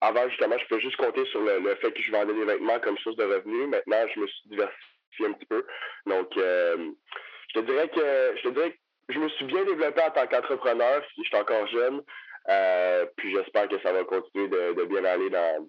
avant, justement, je peux juste compter sur le, fait que je vendais des vêtements comme source de revenus. Maintenant, je me suis diversifié un petit peu. Donc, je te dirais que je te dirais que je me suis bien développé en tant qu'entrepreneur, si je suis encore jeune. puis j'espère que ça va continuer de bien aller dans,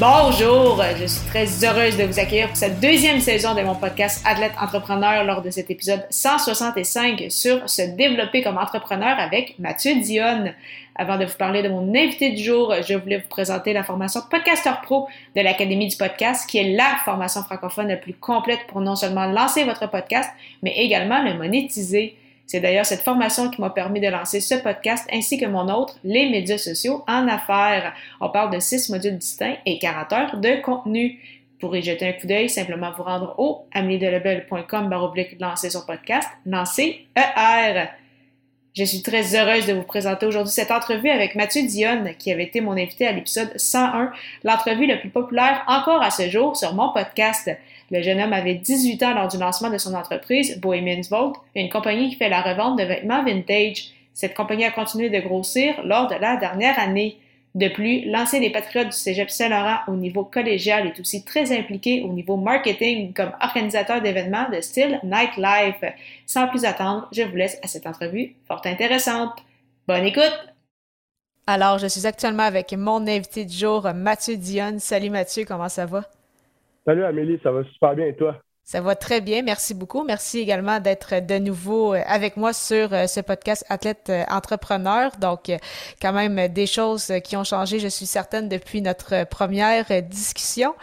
Bonjour, je suis très heureuse de vous accueillir pour cette deuxième saison de mon podcast Athlète Entrepreneur lors de cet épisode 165 sur se développer comme entrepreneur avec Mathieu Dionne. Avant de vous parler de mon invité du jour, je voulais vous présenter la formation Podcaster Pro de l'Académie du podcast, qui est la formation francophone la plus complète pour non seulement lancer votre podcast, mais également le monétiser. C'est d'ailleurs cette formation qui m'a permis de lancer ce podcast ainsi que mon autre, les médias sociaux en affaires. On parle de six modules distincts et 40 heures de contenu. Pour y jeter un coup d'œil, simplement vous rendre au ameliedelebel.com baroblique lancer son podcast, lancer ER. Je suis très heureuse de vous présenter aujourd'hui cette entrevue avec Mathieu Dionne, qui avait été mon invité à l'épisode 101, l'entrevue la plus populaire encore à ce jour sur mon podcast. Le jeune homme avait 18 ans lors du lancement de son entreprise, Bohemian's Vault, une compagnie qui fait la revente de vêtements vintage. Cette compagnie a continué de grossir lors de la dernière année. De plus, l'ancien des Patriotes du Cégep Saint-Laurent au niveau collégial est aussi très impliqué au niveau marketing comme organisateur d'événements de style nightlife. Sans plus attendre, je vous laisse à cette entrevue fort intéressante. Bonne écoute! Alors, je suis actuellement avec mon invité du jour, Mathieu Dionne. Salut Mathieu, comment ça va? Salut Amélie, ça va super bien et toi? Ça va très bien, merci beaucoup. Merci également d'être de nouveau euh, avec moi sur euh, ce podcast Athlète euh, Entrepreneur. Donc, quand même des choses qui ont changé, je suis certaine, depuis notre première discussion.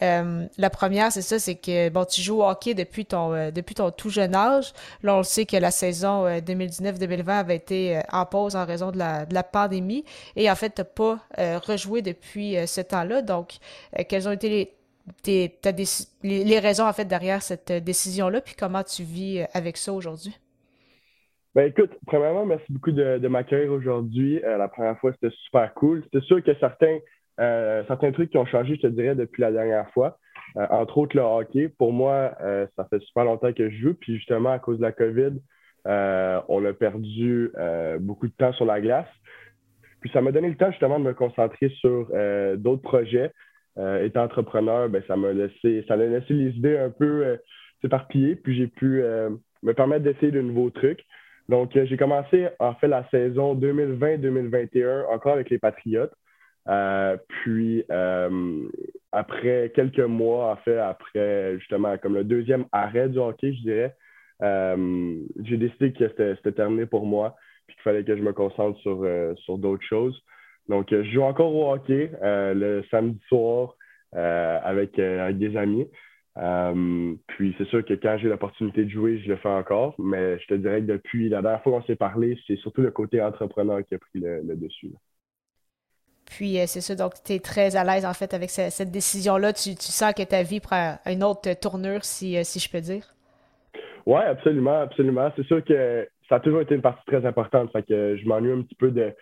la première, c'est ça, c'est que bon, tu joues au hockey depuis ton depuis ton tout jeune âge. Là, on le sait que la saison 2019-2020 avait été en pause en raison de la, de la pandémie. Et en fait, tu n'as pas rejoué depuis ce temps-là. Donc, quelles ont été les, les, raisons en fait derrière cette euh, décision-là, puis comment tu vis euh, avec ça aujourd'hui? Ben écoute, premièrement, merci beaucoup de, de m'accueillir aujourd'hui. Euh, la première fois, c'était super cool. C'est sûr que certains, certains trucs qui ont changé, je te dirais, depuis la dernière fois. entre autres, le hockey. Pour moi, ça fait super longtemps que je joue. Puis justement, à cause de la COVID, on a perdu beaucoup de temps sur la glace. Puis ça m'a donné le temps justement de me concentrer sur d'autres projets, euh, étant entrepreneur, ben, ça m'a laissé, ça laissé les idées un peu euh, s'éparpiller, puis j'ai pu euh, me permettre d'essayer de nouveaux trucs. Donc, j'ai commencé en fait la saison 2020-2021 encore avec les Patriotes. puis, après quelques mois, en fait, après justement comme le deuxième arrêt du hockey, je dirais, j'ai décidé que c'était terminé pour moi, puis qu'il fallait que je me concentre sur, sur d'autres choses. Donc, euh, je joue encore au hockey euh, le samedi soir euh, avec, des amis. puis c'est sûr que quand j'ai l'opportunité de jouer, je le fais encore, mais je te dirais que depuis la dernière fois qu'on s'est parlé, c'est surtout le côté entrepreneur qui a pris le, dessus. Puis c'est ça, donc tu es très à l'aise en fait avec cette, décision-là. Tu, sens que ta vie prend une autre tournure, si, si je peux dire? Oui, absolument, absolument. C'est sûr que ça a toujours été une partie très importante. Fait que je m'ennuie un petit peu de,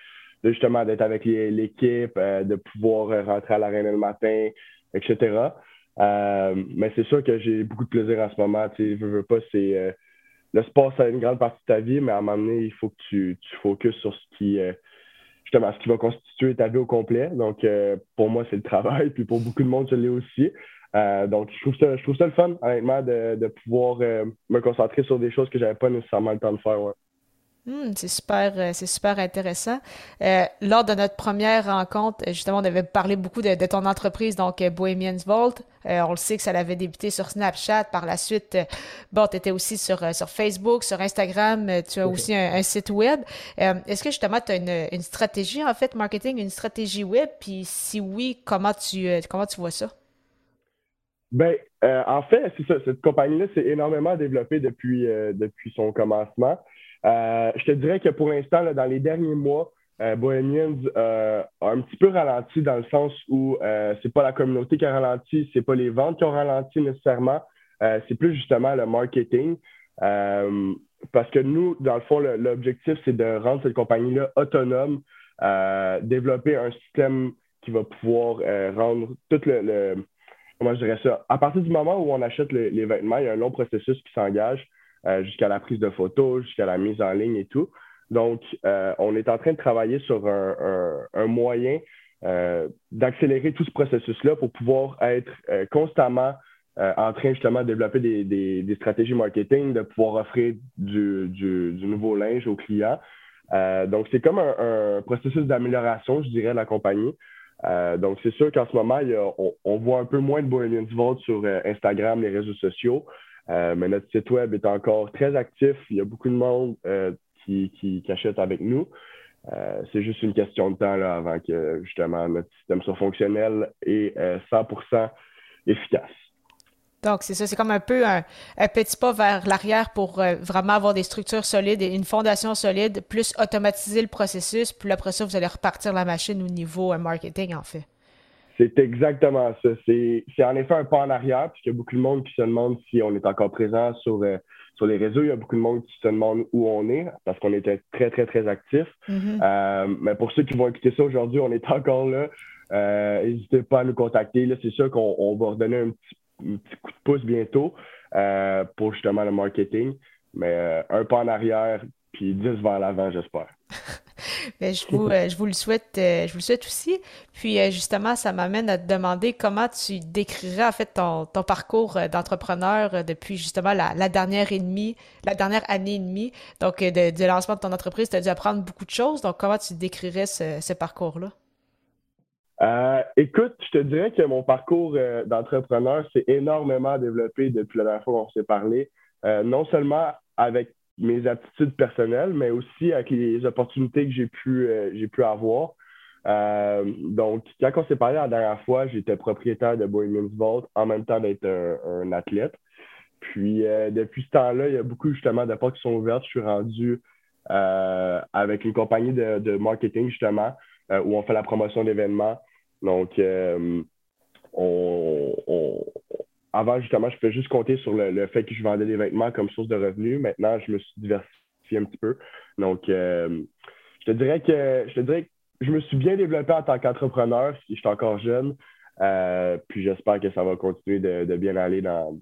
justement d'être avec l'équipe, euh, de pouvoir euh, rentrer à l'arène le matin, etc. Euh, mais c'est sûr que j'ai beaucoup de plaisir en ce moment. Tu veux, veux pas, c'est le sport, c'est une grande partie de ta vie, mais à un moment donné, il faut que tu, tu focuses sur ce qui justement ce qui va constituer ta vie au complet. Donc pour moi, c'est le travail, puis pour beaucoup de monde, je l'ai aussi. donc, je trouve ça, je trouve ça le fun, honnêtement, de, de pouvoir me concentrer sur des choses que j'avais pas nécessairement le temps de faire. Hmm, c'est super, euh, c'est super intéressant. Euh, lors de notre première rencontre, justement, on avait parlé beaucoup de, ton entreprise, donc euh, Bohemian's Vault. on le sait que ça avait débuté sur Snapchat. Par la suite, bon, tu étais aussi sur, sur Facebook, sur Instagram. tu as aussi un, site web. Est-ce que justement, tu as une, une, stratégie, en fait, marketing, une stratégie web? Puis si oui, comment tu, comment tu vois ça? Ben, en fait, c'est ça. Cette compagnie-là s'est énormément développée depuis, depuis son commencement. Euh, je te dirais que pour l'instant, dans les derniers mois, euh, Bohemians euh, a un petit peu ralenti dans le sens où c'est pas la communauté qui a ralenti, c'est pas les ventes qui ont ralenti nécessairement. c'est plus justement le marketing. parce que nous, dans le fond, l'objectif, c'est de rendre cette compagnie-là autonome, développer un système qui va pouvoir rendre tout le, Comment je dirais ça? À partir du moment où on achète les vêtements, il y a un long processus qui s'engage jusqu'à la prise de photos, jusqu'à la mise en ligne et tout. Donc, euh, on est en train de travailler sur un, moyen euh, d'accélérer tout ce processus-là pour pouvoir être euh, constamment en train justement de développer des, stratégies marketing, de pouvoir offrir du, nouveau linge aux clients. donc, c'est comme un, processus d'amélioration, je dirais, de la compagnie. donc, c'est sûr qu'en ce moment, on, voit un peu moins de Bohemians Vault sur Instagram, les réseaux sociaux, mais notre site web est encore très actif. Il y a beaucoup de monde qui, qui, achètent avec nous. Euh, c'est juste une question de temps avant que justement notre système soit fonctionnel et 100% euh, efficace. Donc, c'est ça, c'est comme un peu un, petit pas vers l'arrière pour euh, vraiment avoir des structures solides et une fondation solide, plus automatiser le processus, puis après ça, vous allez repartir la machine au niveau marketing, en fait. C'est exactement ça. C'est en effet un pas en arrière, puisqu'il y a beaucoup de monde qui se demande si on est encore présent sur sur les réseaux, il y a beaucoup de monde qui se demande où on est parce qu'on était très, très, très actifs. Mm-hmm. Euh, mais pour ceux qui vont écouter ça aujourd'hui, on est encore là. Euh, n'hésitez pas à nous contacter. c'est sûr qu'on va redonner un petit, coup de pouce bientôt euh, pour justement le marketing. Mais un pas en arrière, puis dix vers l'avant, j'espère. Ben, je, vous, euh, je vous le souhaite, euh, je vous le souhaite aussi. Puis euh, justement, ça m'amène à te demander comment tu décrirais en fait ton, ton parcours d'entrepreneur depuis justement la, dernière et demie, la dernière année et demie. Donc, de, du lancement de ton entreprise, tu as dû apprendre beaucoup de choses. Donc, comment tu décrirais ce, parcours-là? écoute, je te dirais que mon parcours d'entrepreneur s'est énormément développé depuis la dernière fois qu'on s'est parlé. non seulement avec mes aptitudes personnelles, mais aussi avec les opportunités que j'ai pu, euh, pu avoir. Euh, donc, quand on s'est parlé la dernière fois, j'étais propriétaire de Bohemians Vault en même temps d'être un, athlète. Puis, euh, depuis ce temps-là, il y a beaucoup justement de portes qui sont ouvertes. Je suis rendu avec une compagnie de, de marketing justement où on fait la promotion d'événements. Donc, on, avant, justement, je pouvais juste compter sur le, fait que je vendais des vêtements comme source de revenus. Maintenant, je me suis diversifié un petit peu. Donc, euh, je te dirais que je te dirais que je me suis bien développé en tant qu'entrepreneur, si je suis encore jeune. Euh, puis j'espère que ça va continuer de, bien aller dans,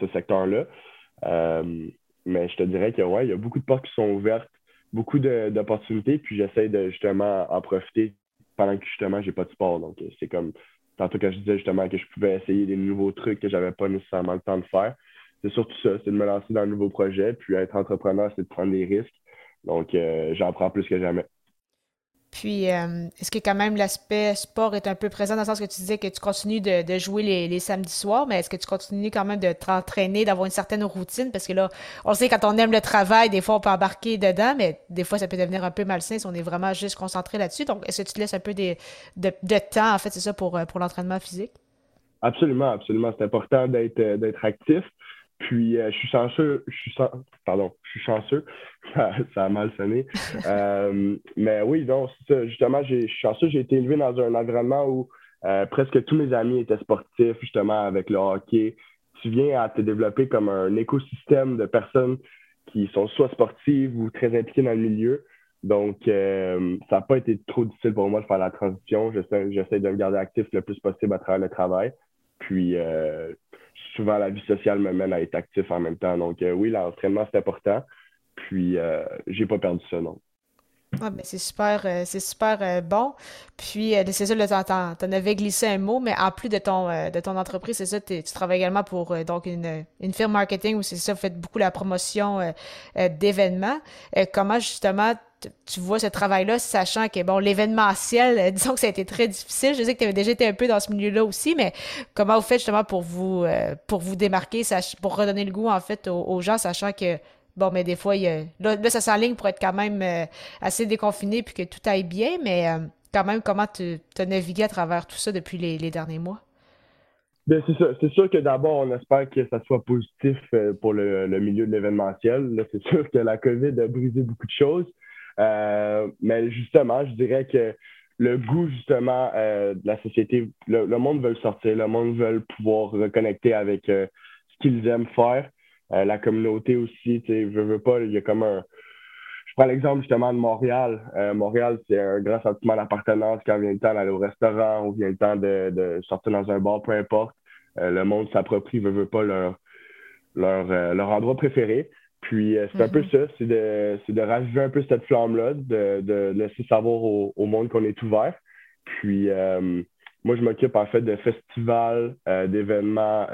ce secteur-là. Euh, mais je te dirais que ouais, il y a beaucoup de portes qui sont ouvertes, beaucoup d'opportunités, puis j'essaie de justement en profiter pendant que justement j'ai pas de sport. Donc c'est comme tantôt que je disais justement que je pouvais essayer des nouveaux trucs que j'avais pas nécessairement le temps de faire. C'est surtout ça, c'est de me lancer dans un nouveau projet. Puis être entrepreneur, c'est de prendre des risques. Donc, euh, j'en prends plus que jamais. Puis, euh, est-ce que quand même l'aspect sport est un peu présent dans le sens que tu disais que tu continues de, jouer les, samedis soirs, mais est-ce que tu continues quand même de t'entraîner, d'avoir une certaine routine? Parce que là, on sait quand on aime le travail, des fois on peut embarquer dedans, mais des fois ça peut devenir un peu malsain si on est vraiment juste concentré là-dessus. Donc, est-ce que tu laisses un peu de, temps, en fait, c'est ça, pour, euh, pour l'entraînement physique? Absolument, absolument. C'est important d'être euh, d'être actif. Puis euh, je suis chanceux, je suis pardon, je suis chanceux, ça, a mal sonné. Euh, mais oui, donc Justement, je suis chanceux, j'ai été élevé dans un environnement où euh, presque tous mes amis étaient sportifs, justement, avec le hockey. Tu viens à te développer comme un écosystème de personnes qui sont soit sportives ou très impliquées dans le milieu. Donc, ça n'a pas été trop difficile pour moi de faire la transition. J'essaie de me garder actif le plus possible à travers le travail. Puis, souvent la vie sociale me mène à être actif en même temps. Donc euh, oui, l'entraînement, c'est important. Puis euh, j'ai pas perdu ça, non. Ah, ben c'est super, euh, c'est super bon. Puis, c'est ça, tu en avais glissé un mot, mais en plus de ton, de ton entreprise, c'est ça, tu travailles également pour donc une, une firme marketing où c'est ça, vous faites beaucoup la promotion d'événements. comment justement tu vois ce travail-là, sachant que bon, l'événementiel, euh, disons que ça a été très difficile. Je sais que tu avais déjà été un peu dans ce milieu-là aussi, mais comment vous faites justement pour vous euh, pour vous démarquer, pour redonner le goût en fait aux, gens, sachant que bon, mais des fois, il y a, là, ça s'enligne pour être quand même euh, assez déconfiné puis que tout aille bien, mais quand même, comment tu as navigué à travers tout ça depuis les, derniers mois? Bien, c'est ça. C'est sûr que d'abord, on espère que ça soit positif pour le, le milieu de l'événementiel. C'est sûr que la COVID a brisé beaucoup de choses. Euh, mais justement, je dirais que le goût justement euh, de la société, le, monde veut sortir, le monde veut pouvoir reconnecter avec euh, qu'ils aiment faire. la communauté aussi, tu sais, veux, veux pas, il y a comme un. Je prends l'exemple justement de Montréal. Montréal, c'est un grand sentiment d'appartenance quand vient le temps d'aller au restaurant ou vient le temps de, de sortir dans un bar, peu importe. le monde s'approprie, veut, veut pas leur, leur, leur endroit préféré. Puis euh, c'est un peu mm-hmm. ça, c'est de, de raviver un peu cette flamme-là, de, de, laisser savoir au, au monde qu'on est ouvert. Puis euh, moi, je m'occupe en fait de festivals, euh, d'événements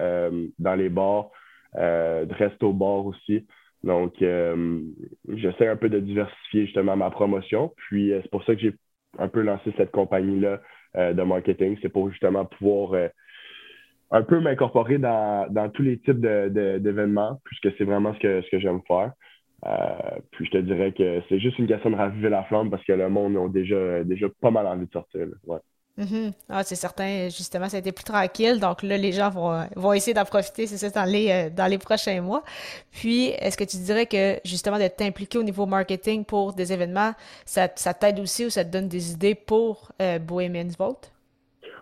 dans les bars, de resto-bars aussi. Donc, j'essaie un peu de diversifier justement ma promotion. Puis c'est pour ça que j'ai un peu lancé cette compagnie-là de marketing. C'est pour justement pouvoir un peu m'incorporer dans, tous les types d'événements, puisque c'est vraiment ce que, ce que j'aime faire. Euh, puis je te dirais que c'est juste une question de raviver la flamme parce que le monde a déjà, déjà pas mal envie de sortir. Ouais. Mm-hmm. ah, c'est certain, justement, ça a été plus tranquille. Donc là, les gens vont, vont essayer d'en profiter, c'est ça, dans les, euh, dans les prochains mois. Puis, est-ce que tu dirais que justement d'être impliqué au niveau marketing pour des événements, ça, ça t'aide aussi ou ça te donne des idées pour euh, Bohemian's Vote?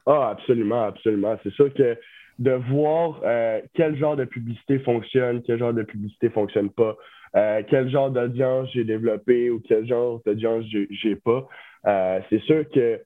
Ah, absolument, absolument. C'est sûr que de voir euh, quel genre de publicité fonctionne, quel genre de publicité fonctionne pas, euh, quel genre d'audience j'ai développé ou quel genre d'audience j'ai pas. Euh, c'est sûr que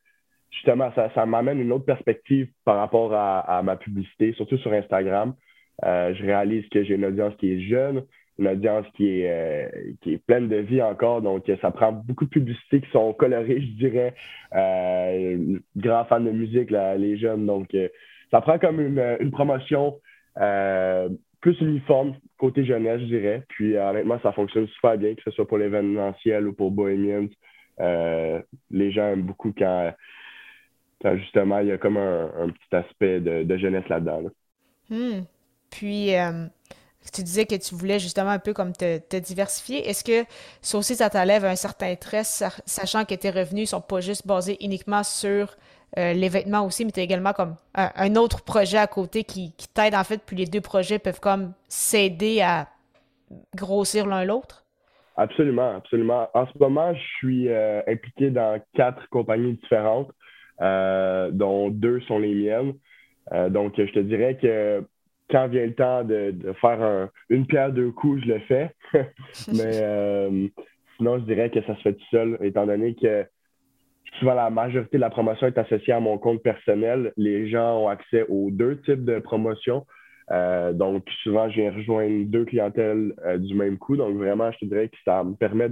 justement, ça, ça m'amène une autre perspective par rapport à, ma publicité, surtout sur Instagram. je réalise que j'ai une audience qui est jeune, une audience qui est, qui est pleine de vie encore. Donc, ça prend beaucoup de publicités qui sont colorées, je dirais. Euh, grand fan de musique, les jeunes. Donc, ça prend comme une, promotion euh, plus uniforme côté jeunesse, je dirais. Puis euh, honnêtement, ça fonctionne super bien, que ce soit pour l'événementiel ou pour Bohemians. Euh, les gens aiment beaucoup quand, justement il y a comme un, petit aspect de, jeunesse là-dedans. Hmm. Puis tu disais que tu voulais justement un peu comme te, diversifier. Est-ce que ça aussi, ça t'enlève un certain stress, sachant que tes revenus ne sont pas juste basés uniquement sur euh, les vêtements aussi, mais tu as également comme un, autre projet à côté qui, t'aide en fait, puis les deux projets peuvent comme s'aider à grossir l'un l'autre? Absolument, absolument. En ce moment, je suis euh, impliqué dans quatre compagnies différentes, euh, dont deux sont les miennes. donc, je te dirais que quand vient le temps de, faire une pierre deux coups, je le fais. Mais sinon, je dirais que ça se fait tout seul, étant donné que souvent la majorité de la promotion est associée à mon compte personnel. Les gens ont accès aux deux types de promotions. Euh, donc, souvent, je viens rejoindre deux clientèles euh, du même coup. Donc, vraiment, je te dirais que ça me permet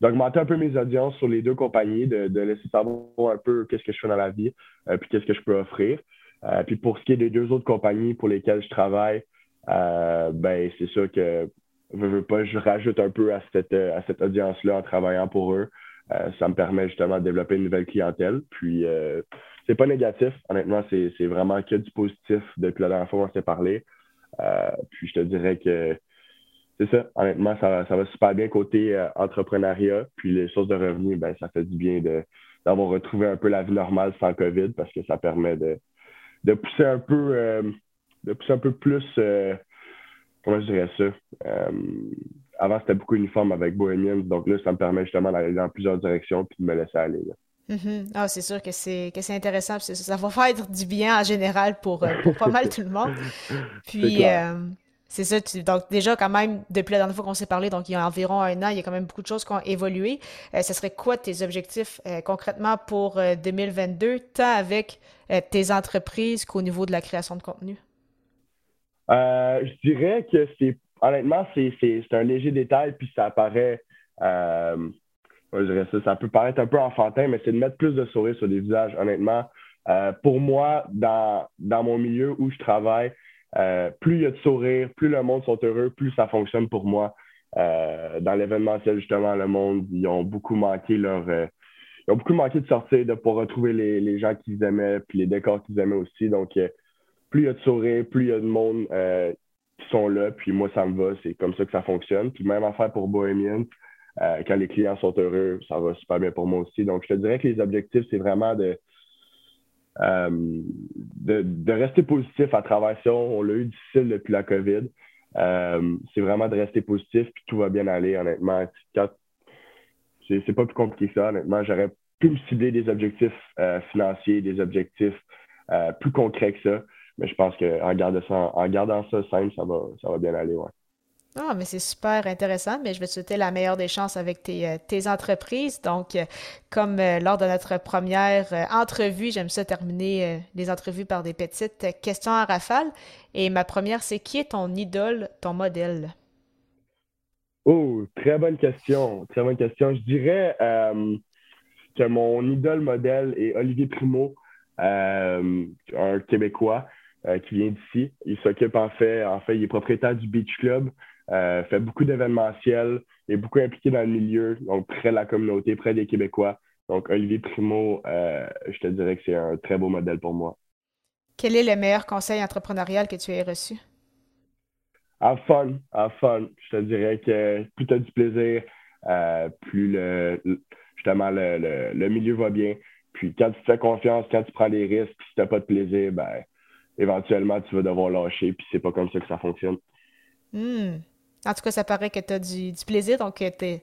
d'augmenter un peu mes audiences sur les deux compagnies, de, laisser savoir un peu qu'est-ce que je fais dans la vie, euh, puis qu'est-ce que je peux offrir. Puis pour ce qui est des deux autres compagnies pour lesquelles je travaille, ben c'est sûr que je veux pas, je rajoute un peu à cette, à cette audience-là en travaillant pour eux. Euh, ça me permet justement de développer une nouvelle clientèle. Puis, euh, c'est pas négatif. Honnêtement, c'est vraiment que du positif depuis la dernière fois qu'on s'est parlé. Euh, puis, je te dirais que c'est ça. Honnêtement, ça, va super bien côté entrepreneuriat. Puis, les sources de revenus, ben, ça fait du bien d'avoir retrouvé un peu la vie normale sans COVID parce que ça permet de, de pousser un peu, de pousser un peu plus, comment je dirais ça? avant, c'était beaucoup uniforme avec Bohemians. Donc là, ça me permet justement d'aller dans plusieurs directions puis de me laisser aller. Mm-hmm. Ah, c'est sûr que c'est que c'est intéressant. Ça va faire du bien en général pour, euh, pas mal tout le monde. Puis c'est euh, ça. donc déjà quand même depuis la dernière fois qu'on s'est parlé, donc il y a environ un an, il y a quand même beaucoup de choses qui ont évolué. Euh, ce serait quoi tes objectifs concrètement pour 2022, tant avec tes entreprises qu'au niveau de la création de contenu? je dirais que c'est honnêtement, c'est un léger détail, puis ça paraît. Euh, je dirais ça, ça peut paraître un peu enfantin, mais c'est de mettre plus de sourires sur les visages, honnêtement. Euh, pour moi, dans, dans mon milieu où je travaille, euh, plus il y a de sourires, plus le monde sont heureux, plus ça fonctionne pour moi. dans l'événementiel, justement, le monde, ils ont beaucoup manqué leur. ils ont beaucoup manqué de sortir, de pouvoir retrouver les, les gens qu'ils aimaient, puis les décors qu'ils aimaient aussi. Donc, plus il y a de sourires, plus il y a de monde qui sont là, puis moi, ça me va. C'est comme ça que ça fonctionne. Puis même affaire pour Bohemian, euh, quand les clients sont heureux, ça va super bien pour moi aussi. Donc, je te dirais que les objectifs, c'est vraiment de, euh, de, rester positif à travers ça. On l'a eu difficile depuis la COVID. Euh, c'est vraiment de rester positif, puis tout va bien aller, honnêtement. C'est pas plus compliqué que ça, honnêtement. J'aurais pu me cibler des objectifs financiers, des objectifs plus concrets que ça. mais je pense qu'en gardant ça, gardant ça simple, ça va, ça va bien aller. Ah, mais c'est super intéressant, mais je vais te souhaiter la meilleure des chances avec tes, euh, tes entreprises. Donc, euh, comme euh, lors de notre première entrevue, j'aime ça terminer les entrevues par des petites questions à rafale. Et ma première, c'est qui est ton idole, ton modèle? Oh, très bonne question. Très bonne question. Je dirais que mon idole modèle est Olivier Primo, un Québécois qui vient d'ici. Il s'occupe en fait, en fait, il est propriétaire du Beach Club. Euh, fait beaucoup d'événementiels, est beaucoup impliqué dans le milieu, donc près de la communauté, près des Québécois. Donc, Olivier Primo, euh, je te dirais que c'est un très beau modèle pour moi. Quel est le meilleur conseil entrepreneurial que tu aies reçu? Have fun, have fun. Je te dirais que plus tu as du plaisir, euh, plus le, justement le, le, milieu va bien. Puis quand tu te fais confiance, quand tu prends des risques, si tu n'as pas de plaisir, ben éventuellement tu vas devoir lâcher, puis c'est pas comme ça que ça fonctionne. Hmm. En tout cas, ça paraît que tu as du, plaisir, donc euh, tu,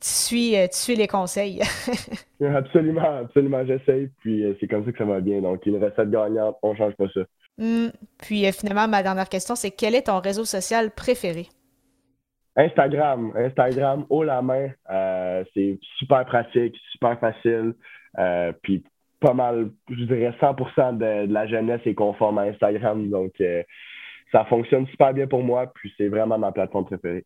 suis, euh, tu suis les conseils. absolument, absolument, j'essaye, puis euh, c'est comme ça que ça va bien. Donc, une recette gagnante, on ne change pas ça. Hmm. Puis finalement, ma dernière question, c'est quel est ton réseau social préféré? Instagram. Instagram, haut la main. c'est super pratique, super facile. puis pas mal, je dirais 100% de, de, la jeunesse est conforme à Instagram. Donc, ça fonctionne super bien pour moi, puis c'est vraiment ma plateforme préférée.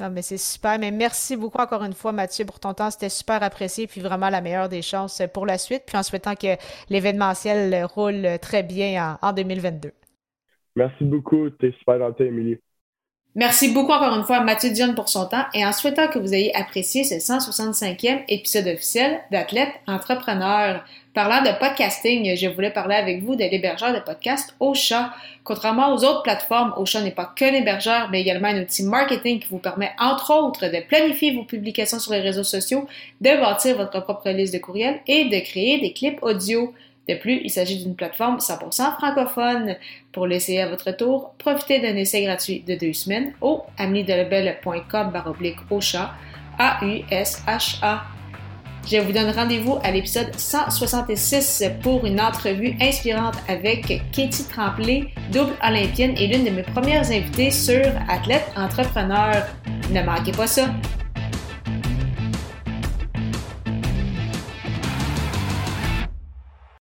Non, mais c'est super. Mais merci beaucoup encore une fois, Mathieu, pour ton temps. C'était super apprécié. Puis vraiment la meilleure des chances pour la suite. Puis en souhaitant que l'événementiel roule très bien en, 2022. Merci beaucoup. Tu es super gentil, Émilie. Merci beaucoup encore une fois à Mathieu Dion pour son temps et en souhaitant que vous ayez apprécié ce 165e épisode officiel d'Athlète Entrepreneur. Parlant de podcasting, je voulais parler avec vous de l'hébergeur de podcast Ocha. Contrairement aux autres plateformes, Ocha n'est pas que l'hébergeur, mais également un outil marketing qui vous permet, entre autres, de planifier vos publications sur les réseaux sociaux, de bâtir votre propre liste de courriels et de créer des clips audio. De plus, il s'agit d'une plateforme 100% francophone. Pour l'essayer à votre tour, profitez d'un essai gratuit de deux semaines au amnidelebel.com baroblique Ocha, A-U-S-H-A. Je vous donne rendez-vous à l'épisode 166 pour une entrevue inspirante avec Katie Tremblay, double olympienne et l'une de mes premières invitées sur Athlète Entrepreneur. Ne manquez pas ça!